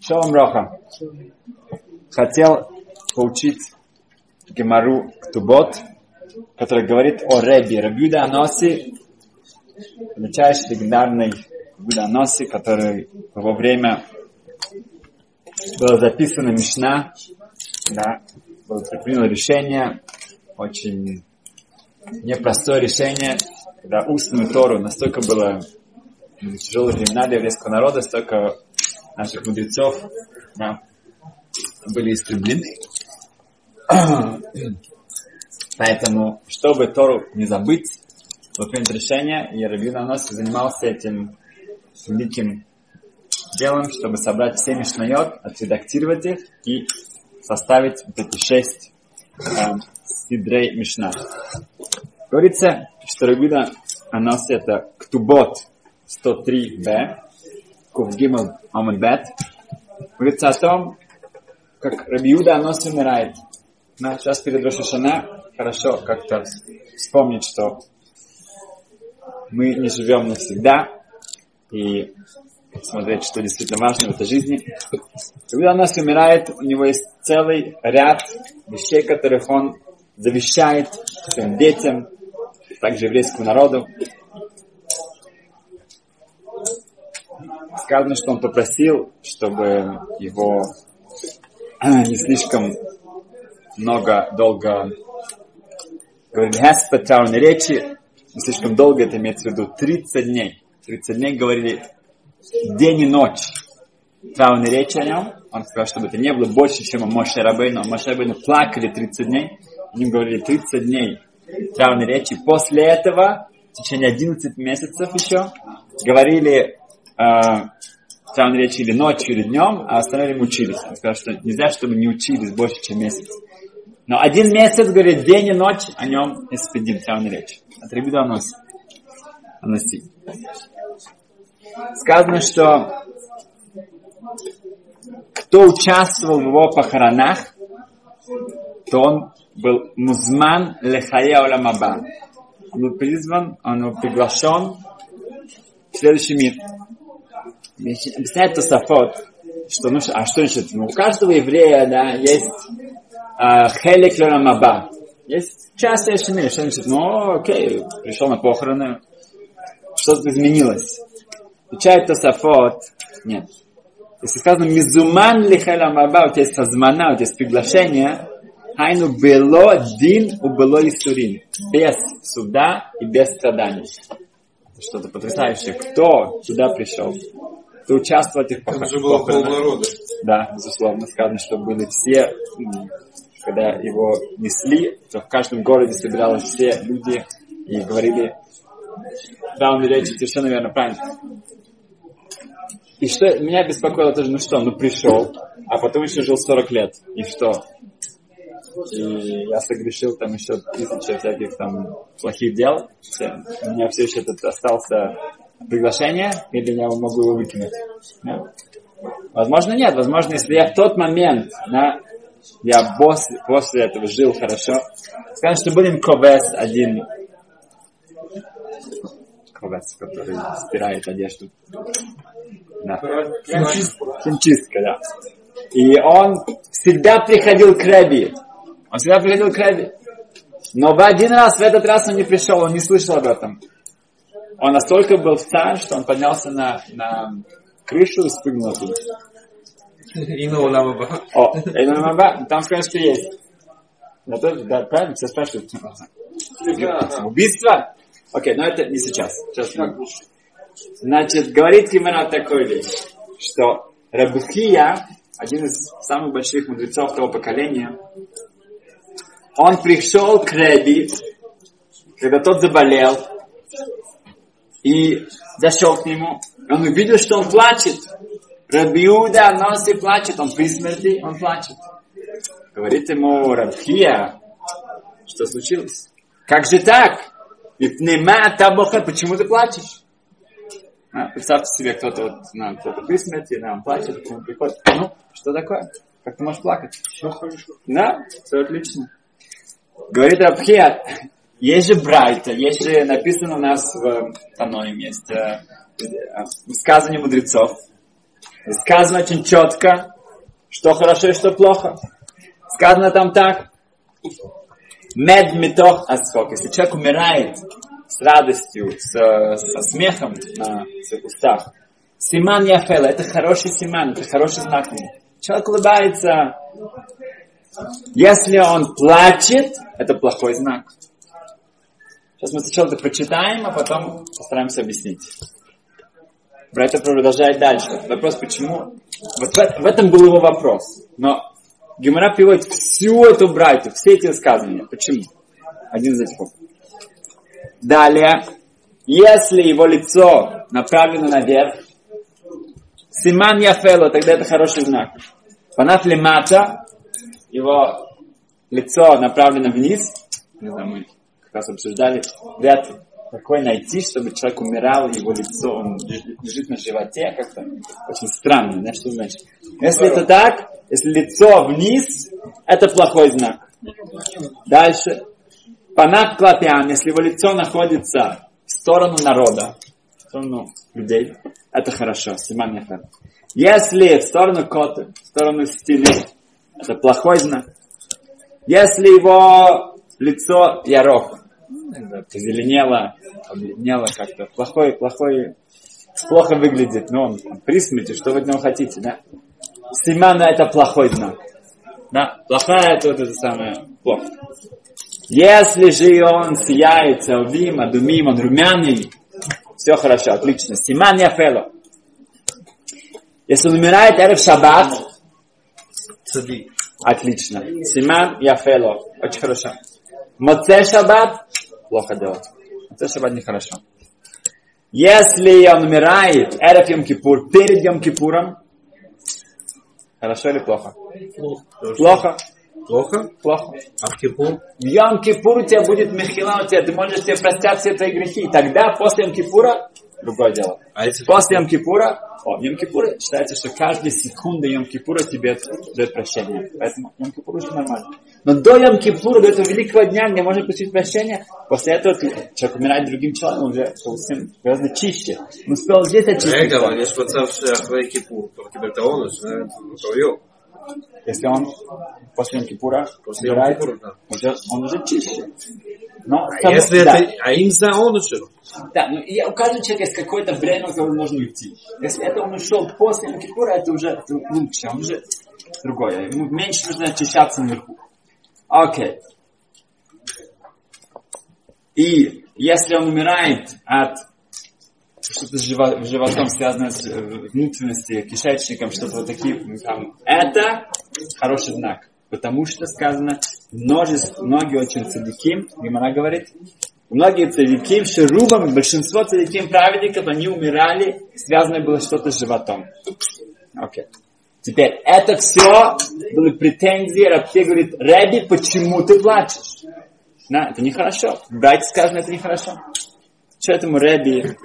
Шалом Роха. Хотел поучить Гемару Ктубот, который говорит о Ребе. Рабиуда Аноси, величайший легендарный Рабиуда Аноси, который во время было записано Мишна, да, было принято решение, очень непростое решение, когда устную Тору настолько было тяжелые времена для еврейского народа, столько наших мудрецов да, были истреблены. Поэтому, чтобы Тору не забыть, было принято решение, и Рабин Анос занимался этим великим делом, чтобы собрать все мишнайот, отредактировать их и составить вот эти шесть э, сидрей мишна. Говорится, что Рабина Анос это ктубот 103b, Кувгимл Амадбет, говорится о том, как Рабиуда Анос умирает. Да, сейчас перед Рошашана хорошо как-то вспомнить, что мы не живем навсегда, и смотреть, что действительно важно в этой жизни. Когда у нас умирает, у него есть целый ряд вещей, которых он завещает своим детям, также еврейскому народу. Сказано, что он попросил, чтобы его не слишком много, долго говорили Господь траурной речи, не слишком долго, это имеется в виду 30 дней. 30 дней говорили день и ночь траурной речи о нем. Он сказал, чтобы это не было больше, чем у Моше Рабейну. Моше Рабейну плакали 30 дней, они говорили 30 дней траурной речи. После этого, в течение 11 месяцев еще, говорили э, траурной речи или ночью, или днем, а остальное время учились. Он сказал, что нельзя, чтобы не учились больше, чем месяц. Но один месяц, говорит, день и ночь о нем испедим траурной речи. От Ребида Аноси. Аноси. Сказано, что кто участвовал в его похоронах, то он был музман лехая оламаба. Он был призван, он был приглашен в следующий мир. Объясняет Тософот, что, ну, а что значит, ну, у каждого еврея, да, есть хелек оламаба. Есть часть мир. Что значит, ну, окей, пришел на похороны, что-то изменилось. Отвечает Тософот, нет. Если сказано мизуман лихаля маба, у тебя есть хазмана, у тебя есть приглашение, хайну было дин у было исурин. Без суда и без страданий. Что-то потрясающее. Кто сюда пришел? Кто участвовал в этих похоронах? Да, безусловно, сказано, что были все, когда его несли, то в каждом городе собирались все люди и говорили, да, он речь совершенно верно, правильно. И что меня беспокоило тоже, ну что, ну пришел, а потом еще жил 40 лет. И что? И я согрешил там еще тысячи всяких там плохих дел. У меня все еще тут остался приглашение, или я могу его выкинуть. Да? Возможно, нет. Возможно, если я в тот момент, да, я после, после этого жил хорошо, скажем, что будем ковес один ковес, который стирает одежду. Да. Химчистка. Да. И он всегда приходил к Рэби. Он всегда приходил к Рэби. Но в один раз, в этот раз он не пришел, он не слышал об этом. Он настолько был в царь, что он поднялся на, на крышу и спрыгнул оттуда. Уламаба. О, Ину Уламаба, там сказано, что есть. Да, да, правильно, все спрашивают. Убийство? Окей, но это не сейчас. Сейчас Значит, говорит Кимера такой вещь, что Рабухия, один из самых больших мудрецов того поколения, он пришел к Реби, когда тот заболел, и зашел к нему. Он увидел, что он плачет. Рабиуда носи плачет, он при смерти, он плачет. Говорит ему Рабхия, что случилось? Как же так? Почему ты плачешь? А, представьте себе, кто-то вот, ну, кто-то при смерти, да, он плачет, к нему приходит. Ну, что такое? Как ты можешь плакать? Все хорошо. Да, все отлично. Говорит Рабхия, есть же Брайта, есть же написано у нас в Таноем, есть э, высказывание мудрецов. Сказано очень четко, что хорошо и что плохо. Сказано там так. Мед метох асхок. Если человек умирает с радостью, с, со смехом на своих устах, симан яфела, это хороший симан, это хороший знак. Человек улыбается. Если он плачет, это плохой знак. Сейчас мы сначала это прочитаем, а потом постараемся объяснить. Это продолжает дальше. Вопрос, почему? Вот в, в этом был его вопрос. Но Гемора приводит всю эту брайту, все эти высказывания. Почему? Один из этих. Далее, если его лицо направлено наверх, Симан Яфело, тогда это хороший знак. Панаф Лемата, его лицо направлено вниз, раз обсуждали, вряд какой найти, чтобы человек умирал, его лицо, он лежит на животе, как-то очень странно, да, что значит. Если это так, если лицо вниз, это плохой знак. Дальше. Панак клапиан, если его лицо находится в сторону народа, в сторону людей, это хорошо, симан. Если в сторону коты, в сторону стены, это плохой знак. Если его лицо ярох, позеленело, обледнело как-то, плохой, плохой, плохо выглядит, но он при смерти, что вы от него хотите, да? Симана это плохой знак. Да, плохая это вот это самое плохо. Если же он сияет, целвим, адумим, он румяный, все хорошо, отлично. Симан яфело. Если он умирает эрев шаббат, отлично. Симан яфело. Очень хорошо. Моце шаббат, плохо делать. Моце шаббат нехорошо. Если он умирает, эрев Йом Кипур, перед Йом Кипуром, хорошо или плохо? Плохо. Плохо? Плохо. А в Кипур? В Йом Кипур у тебя будет мехила, у тебя, ты можешь себе простят все твои грехи. И тогда, после Йом Кипура, другое дело. А если После Йом Кипура, о, Йом Кипура считается, что каждая секунда Йом Кипура тебе дает прощение. Поэтому Йом Кипур уже нормально. Но до Йом Кипура, до этого великого дня, где можно получить прощение, после этого человек умирает другим человеком, уже совсем гораздо чище. Он успел здесь очиститься. Эгова, не шпацавший Ахвей Кипур, Кибертаон, если он после Йом Кипура умирает, да. уже, он уже чище. Но, а, там, если да. это, а им за он ушел? Да, ну, я, у каждого человека есть какое-то время, когда он можно уйти. Если это он ушел после Йом Кипура, это уже лучше, ну, он уже другое. Ему меньше нужно очищаться наверху. Окей. И если он умирает от что-то с живо- с животом связанное с э, внутренностью, кишечником, что-то вот такие, ну, там, это хороший знак. Потому что сказано, множество, многие очень цадиким, Гимара говорит, многие цадиким, шерубам, большинство цадиким праведников, они умирали, связано было что-то с животом. Окей. Теперь, это все были претензии, Рабхе говорит, Рэби, почему ты плачешь? Да, это нехорошо. Брать сказано, это нехорошо. Что этому Рэби?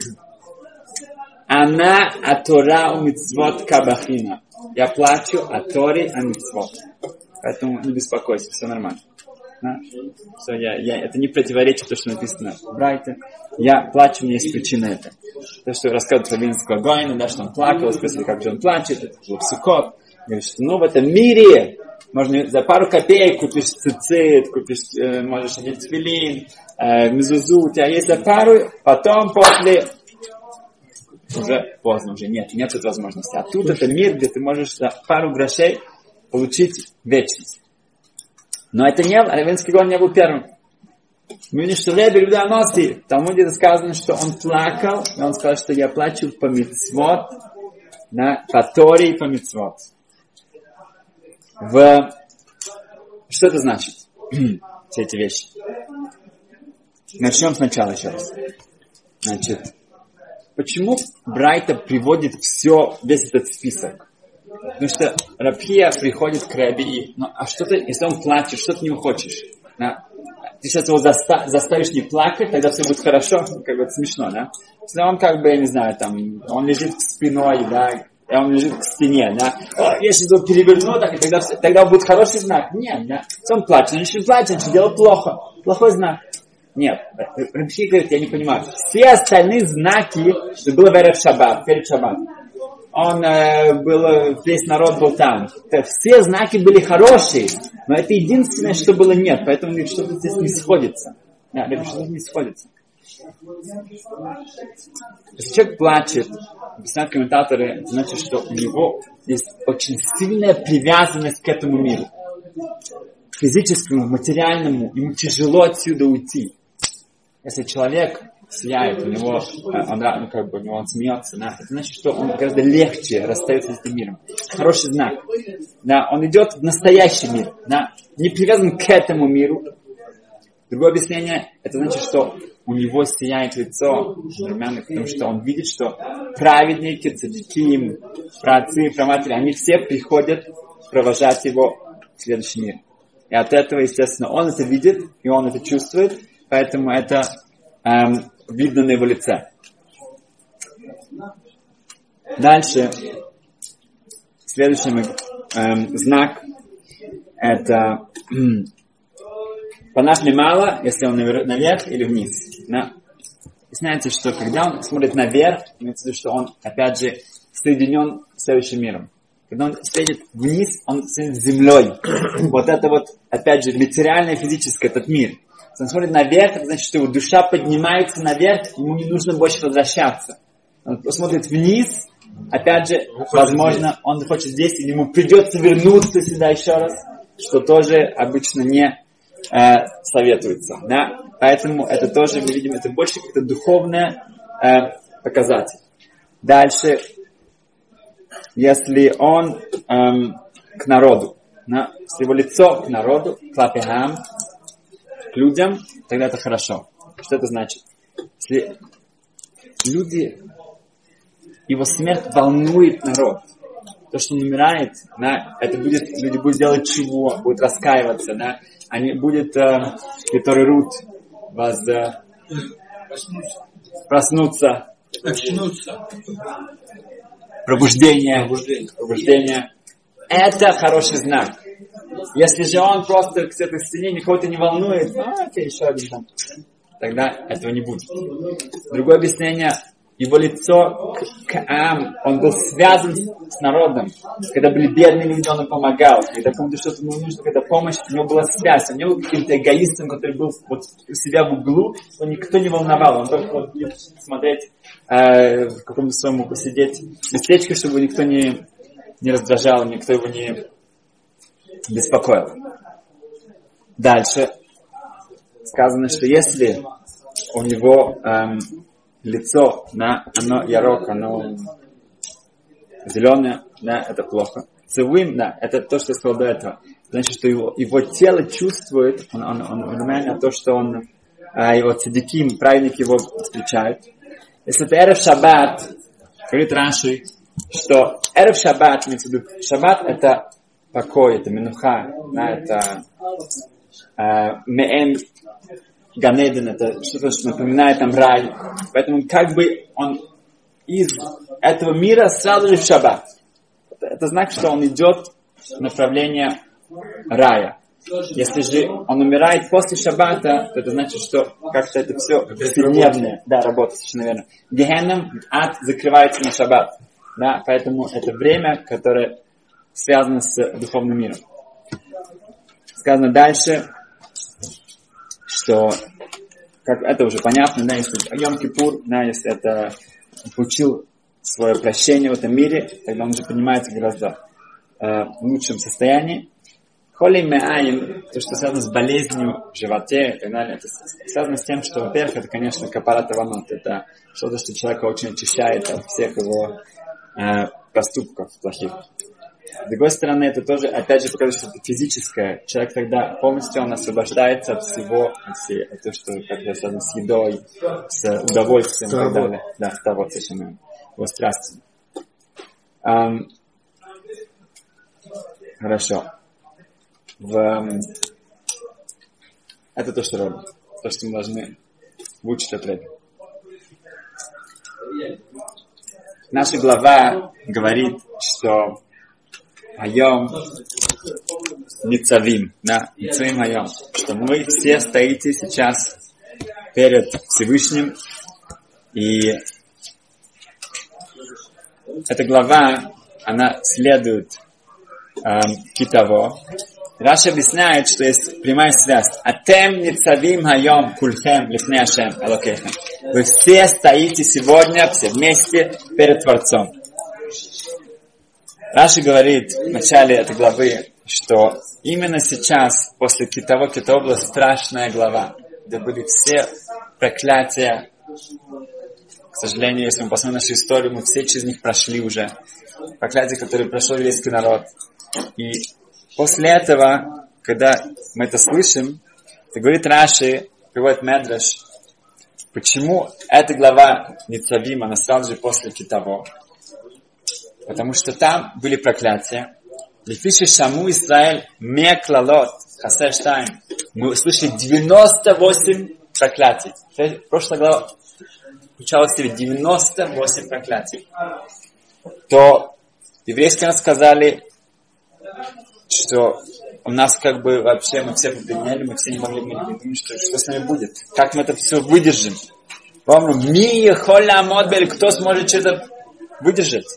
Она атора у митцвот кабахина. Я плачу о Торе, о митцвот. Поэтому не беспокойся, все нормально. Все, я, я, это не противоречит то, что написано в Брайте. Я плачу, у меня есть причина это. То, что рассказывает про Винского Гойна, да, что он плакал, спросили, как же он плачет, это был психот. Говорит, что ну в этом мире можно за пару копеек купишь цицит, купишь, э, можешь одеть филин, э, мезузу, у тебя есть за пару, потом после уже поздно, уже нет, нет этой возможности. А тут это мир, где ты можешь за пару грошей получить вечность. Но это не, Равенский гон не был первым. Мы видим, что Ребе Людоноси, там где сказано, что он плакал, и он сказал, что я плачу по митцвот, на, по Торе и по митцвот. В... Что это значит? Все эти вещи. Начнем сначала еще раз. Значит, почему Брайта приводит все, весь этот список? Потому что Рабхия приходит к Раби ну, а что ты, если он плачет, что ты не хочешь? Да? Ты сейчас его заста- заставишь не плакать, тогда все будет хорошо, как бы смешно, да? Если он как бы, я не знаю, там, он лежит к спиной, да, и он лежит к стене, да, О, я сейчас его переверну, так, и тогда, тогда будет хороший знак. Нет, да, если он плачет, значит, не плачет, значит, делает плохо. Плохой знак. Нет, Рабхи говорит, я не понимаю. Все остальные знаки, что было в Эрев Шаббат, перед Шаббатом, он э, был, весь народ был там. Все знаки были хорошие, но это единственное, что было нет, поэтому что-то здесь не сходится. Да, что-то не сходится. Если человек плачет, объясняют комментаторы, значит, что у него есть очень сильная привязанность к этому миру. К физическому, материальному, ему тяжело отсюда уйти. Если человек сияет, у него, э, он, ну, как бы, он смеется, да, это значит, что он гораздо легче расстается с этим миром. Хороший знак. Да, он идет в настоящий мир, да, не привязан к этому миру. Другое объяснение, это значит, что у него сияет лицо румяных, потому что он видит, что праведники, цадики, праотцы, праматери, они все приходят провожать его в следующий мир. И от этого, естественно, он это видит, и он это чувствует, поэтому это эм, видно на его лице. Дальше, следующий эм, знак, это Панах мало, если он наверх или вниз. Да? Объясняется, что когда он смотрит наверх, имеется в виду, что он, опять же, соединен с следующим миром. Когда он смотрит вниз, он соединен с землей. Вот это вот, опять же, материальное, физическое, этот мир. Если он смотрит наверх, это значит, что его душа поднимается наверх, ему не нужно больше возвращаться. Он смотрит вниз, опять же, возможно, он хочет здесь, или ему придется вернуться сюда еще раз, что тоже обычно не э, советуется. Да? Поэтому это тоже, мы видим, это больше как-то духовное э, показатель. Дальше, если он эм, к народу, да, если его лицо к народу, к лапихам, к людям, тогда это хорошо. Что это значит? Если люди, его смерть волнует народ, то, что он умирает, да, это будет, люди будут делать чего, будут раскаиваться, да, они будут, э, которые рут, вас э, проснуться, Очнуться. пробуждение, пробуждение. Это хороший знак. Если же он просто к этой стене никого-то не волнует, а, окей, еще один там, тогда этого не будет. Другое объяснение, его лицо к Ам, он был связан с народом. Когда были бедные люди, он им помогал. Когда кому-то что-то нужно, когда помощь, у него была связь. Он не был каким-то эгоистом, который был вот у себя в углу, его никто не волновал. Он только вот смотреть э, в каком-то своем посидеть местечке, чтобы никто не, не раздражал, никто его не беспокоил. Дальше сказано, что если у него эм, лицо, да, оно ярок, оно зеленое, да, это плохо. Цивым, да, это то, что я сказал до этого. Значит, что его, его тело чувствует, он, он, он, он на то, что он, а, его цадиким, праведник его встречает. Если это Эрев Шаббат, говорит Раши, что Эрев Шаббат, имеется в Шаббат это покой, это минуха, да, это э, Ганеден, это что-то, что напоминает нам рай. Поэтому как бы он из этого мира сразу же в шаббат. Это, это знак, что он идет в направление рая. Если же он умирает после шаббата, то это значит, что как-то это все повседневное. Да, работа, совершенно верно. Гехенном ад закрывается на шаббат. Да, поэтому это время, которое связано с духовным миром. Сказано дальше, что как это уже понятно, да, если Йом Кипур, да, если это получил свое прощение в этом мире, тогда он уже поднимается гораздо э, в лучшем состоянии. Холи меаин, то, что связано с болезнью в животе и так далее, это связано с тем, что, во-первых, это, конечно, капарат аванот, это что-то, что человека очень очищает от всех его э, поступков плохих. С другой стороны, это тоже, опять же, показывает, что это физическое. Человек тогда полностью он освобождается от всего, от, всей, от того, что как я связано с едой, с удовольствием и так далее. Да, с того совершенно. Его страстью. Um, хорошо. В, это то, что робит. То, что мы должны выучить от Рэби. Наша глава говорит, что Айом Ницавим, да, Ницавим Айом, что мы все стоите сейчас перед Всевышним и эта глава, она следует эм, Китово. Раша объясняет, что есть прямая связь. Атем ницавим хайом кульхем лифне ашем. Вы все стоите сегодня все вместе перед Творцом. Раши говорит в начале этой главы, что именно сейчас, после того, как была страшная глава, где были все проклятия, к сожалению, если мы посмотрим нашу историю, мы все через них прошли уже. Проклятия, которые прошел еврейский народ. И после этого, когда мы это слышим, это говорит Раши, приводит Медраш, почему эта глава Ницавима, она сразу же после Китаво. Потому что там были проклятия. Лефиши Шаму Израиль Меклалот Хасештайм. Мы услышали 98 проклятий. Прошлая глава включала в себе 98 проклятий. То еврейские нам сказали, что у нас как бы вообще мы все побледнели, мы все не могли, думали, что, что с нами будет. Как мы это все выдержим? Вам кто сможет что-то выдержать?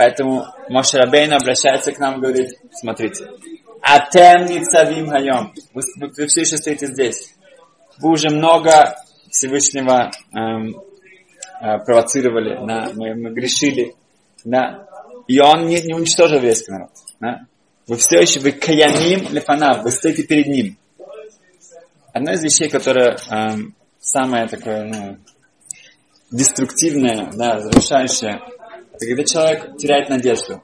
Поэтому Моше Рабейн обращается к нам и говорит, смотрите, Атем ницавим хайом. Вы, вы все еще стоите здесь. Вы уже много Всевышнего эм, э, провоцировали, на, мы, мы грешили, на, и он не, не уничтожил весь народ. Да? Вы все еще, вы каямим лефанав, вы стоите перед ним. Одна из вещей, которая эм, самая такое, ну, деструктивная, да, разрушающая, это когда человек теряет надежду.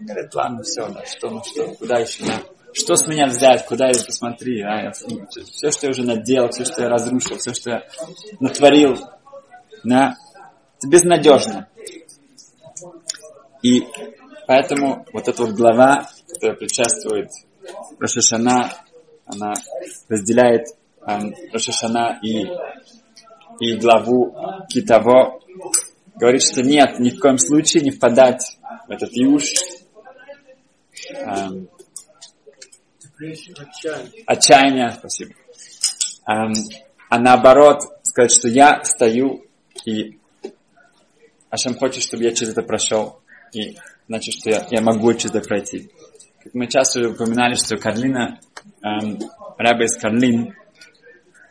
Говорит, ладно, все, да, что, ну что, куда еще, да. Что с меня взять, куда я посмотри, а, я, все, что я уже наделал, все, что я разрушил, все, что я натворил, да, это безнадежно. И поэтому вот эта вот глава, которая предшествует Рошашана, она разделяет э, Рошашана и, и главу Китаво, говорит, что нет, ни в коем случае не впадать в этот юж, эм, отчаяние, спасибо. Эм, а наоборот, сказать, что я стою и Ашем хочет, чтобы я через это прошел, и значит, что я, я могу через это пройти. Как мы часто уже упоминали, что Карлина, эм, Раба из Карлин,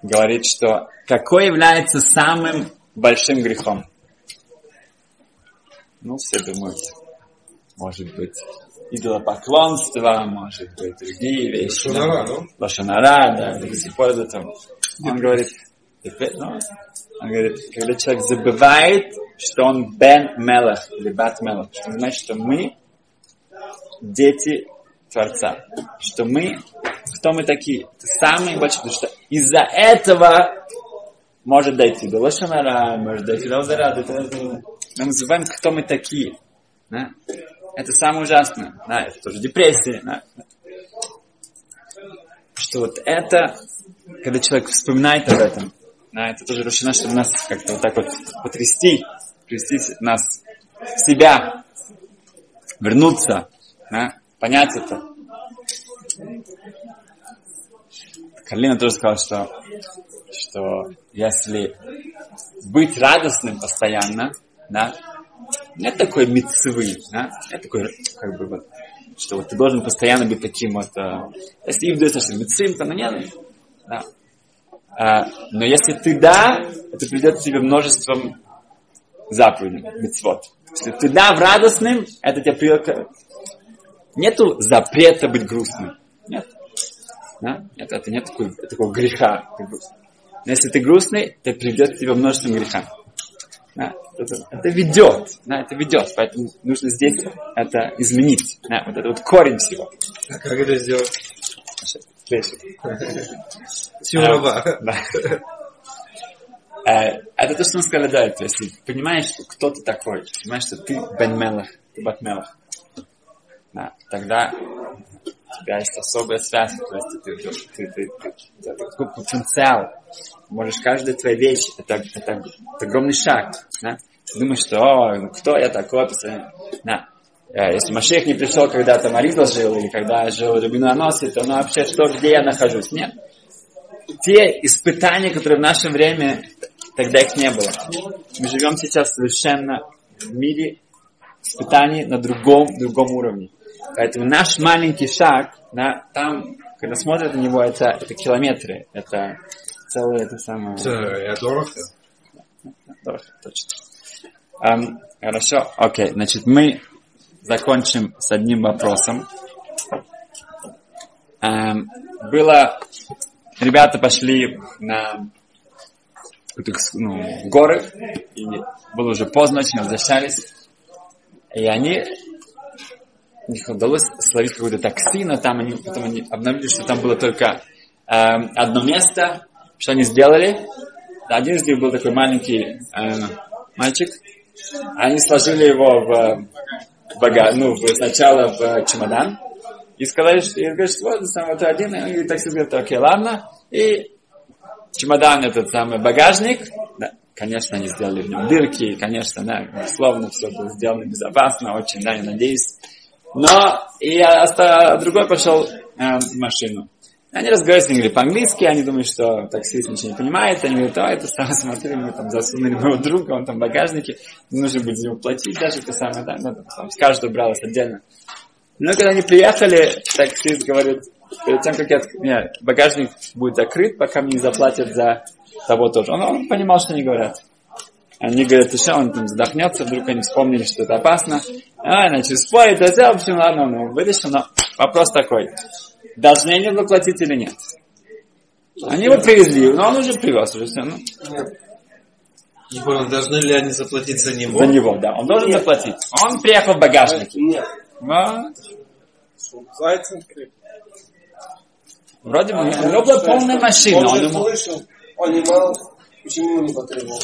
говорит, что какой является самым большим грехом? Ну, все думают, может быть, идолопоклонство, может быть, другие вещи. Лошанара, да? Лошанара, да, до сих пор это там. Он говорит, ну, он говорит, когда человек забывает, что он бен мелах или бат мелах, что значит, что мы дети Творца, что мы, кто мы такие, это самые большие, потому что из-за этого может дойти до Лошанара, может дойти до Алзара, мы называем, кто мы такие. Да? Это самое ужасное. Да, это тоже депрессия. Да? Что вот это, когда человек вспоминает об этом, да, это тоже решено, чтобы нас как-то вот так вот потрясти, привести нас в себя, вернуться, да, понять это. Карлина тоже сказала, что, что если быть радостным постоянно, да, нет такой мецвы, да? Нет такой, как бы, вот, что вот ты должен постоянно быть таким вот, а, если им дается, что мецвим, то ну нет, да. А, но если ты да, это придет тебе множеством заповедей, мецвод. Если ты да в радостным, это тебе придет... Нету запрета быть грустным. Нет. Да? Нет, это нет такой, такого греха. Но если ты грустный, то придет тебе множеством греха. Да, это, это ведет, да, это ведет, поэтому нужно здесь это изменить, да, вот это вот корень всего. А как это сделать? Силова. Э, это то, что мы сказали, да, то есть понимаешь, кто ты такой, понимаешь, что ты Бен Мелах, ты Бат Мелах, да, тогда у тебя есть особая связь, то есть ты, ты, ты, ты, ты, ты такой потенциал, можешь каждая твоя вещь, это, это, это огромный шаг, да? Думаешь, что, о, кто я такой, да. Э, если Машех не пришел, когда там Аризал жил, или когда жил Рабину Аноси, то ну вообще что, где я нахожусь? Нет. Те испытания, которые в наше время, тогда их не было. Мы живем сейчас совершенно в мире испытаний на другом, другом уровне. Поэтому наш маленький шаг, да, там, когда смотрят на него, это, это километры, это целое это самое... Это дорого. Дорого, точно. Хорошо, окей, значит, мы закончим с одним вопросом. Было, ребята пошли на ну, горы, и было уже поздно, очень возвращались, и они их удалось словить какое-то такси, но там они потом они обнаружили, что там было только э, одно место. Что они сделали? Один из них был такой маленький э, мальчик. Они сложили его в, в багаж, ну, в, сначала в чемодан. И сказали, что, и говорят, что вот, сам, вот один, и такси говорит, окей, ладно. И чемодан этот самый багажник, да, конечно, они сделали в нем дырки, конечно, да, словно все было сделано безопасно, очень, да, я надеюсь. Но и а, другой пошел э, в машину. Они разговаривали по-английски, они думают, что таксист ничего не понимает, они говорят, а, это самое, смотри, мы там засунули моего друга, он там в багажнике, нужно будет за него платить даже, это самое, да, ну, там, с каждого бралось отдельно. Но когда они приехали, таксист говорит, перед тем, как я, не, багажник будет закрыт, пока мне не заплатят за того тоже. Он, он понимал, что они говорят. Они говорят, еще он там задохнется, вдруг они вспомнили, что это опасно. А, значит, спорит, это, в общем, ладно, он вытащил, но вопрос такой. Должны они заплатить или нет? Они его привезли, но он уже привез уже все. Ну. Не понял, должны ли они заплатить за него? За него, да. Он должен нет. заплатить. Он приехал в багажнике. Нет. А? Вроде бы, у него была полная машина. Он, он слышал, он не мал, почему не потребовал?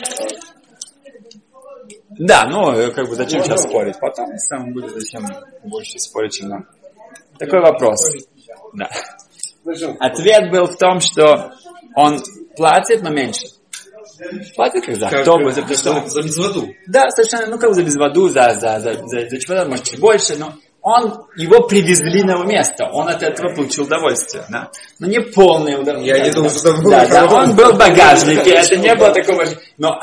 Да, ну, э, как бы зачем сейчас спорить? Потом сам будет зачем больше спорить, чем нам. Такой вопрос. Да. Ответ был в том, что он платит, но меньше. Платит как за автобус, за, за, за безводу. Да, совершенно, ну как за безводу, за, за, за, за, за чего-то, может, чуть больше, но он, его привезли на его место, он от этого получил удовольствие, да. Но не полное удовольствие. Я не думал, что это было. Да, да, он был в багажнике, это не было такого, но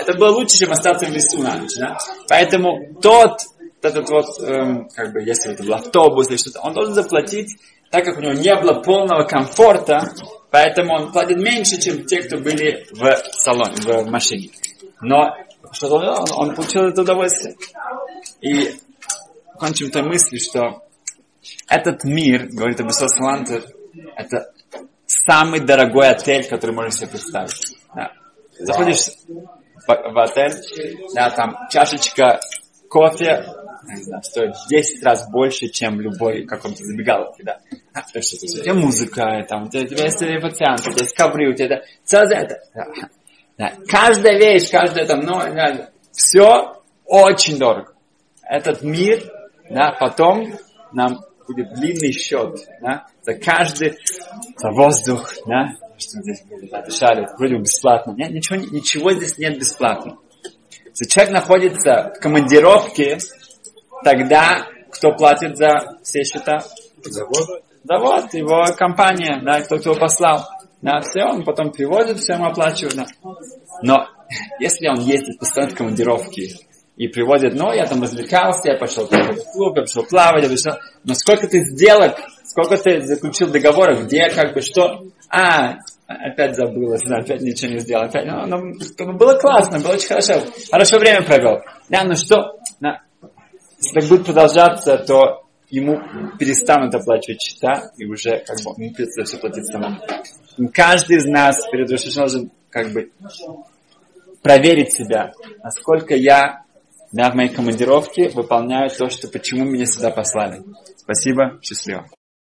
это было лучше, чем остаться в лесу на ночь, да. Поэтому тот, этот вот, эм, как бы, если это был автобус или что-то, он должен заплатить, так как у него не было полного комфорта, поэтому он платит меньше, чем те, кто были в салоне, в машине. Но что он, он, получил это удовольствие. И кончим той мысли, что этот мир, говорит Абисос Салантер, это самый дорогой отель, который можно себе представить. Да. Заходишь в отель, да, там чашечка кофе, знаю, стоит 10 раз больше, чем любой каком-то забегаловке, да. А, то есть, у тебя музыка, там, у тебя, у тебя есть официант, у тебя есть ковры, у тебя это, целое это. Да. Каждая вещь, каждая там, ну, да, все очень дорого. Этот мир да, потом нам будет длинный счет, да, за каждый, за воздух, да, что здесь дышали, вроде бы бесплатно. Нет, ничего, ничего здесь нет бесплатно. Если человек находится в командировке, тогда кто платит за все счета? Завод. Завод, его компания, да, кто его послал. Да, все, он потом приводит, все ему оплачивает. Да. Но если он ездит постоянно в командировке, и приводит, ну, я там развлекался, я пошел в клуб, я пошел плавать, я пошел... Но сколько ты сделок, сколько ты заключил договоров, где, как бы, что... А, опять забылось, да, опять ничего не сделал. Опять, ну, ну, ну, было классно, было очень хорошо. Хорошо время провел. Да, ну что, да, если так будет продолжаться, то ему перестанут оплачивать счета, и уже как бы ему придется все платить самому. Каждый из нас перед должен как бы проверить себя, насколько я да, в моей командировке выполняю то, что почему меня сюда послали. Спасибо, счастливо.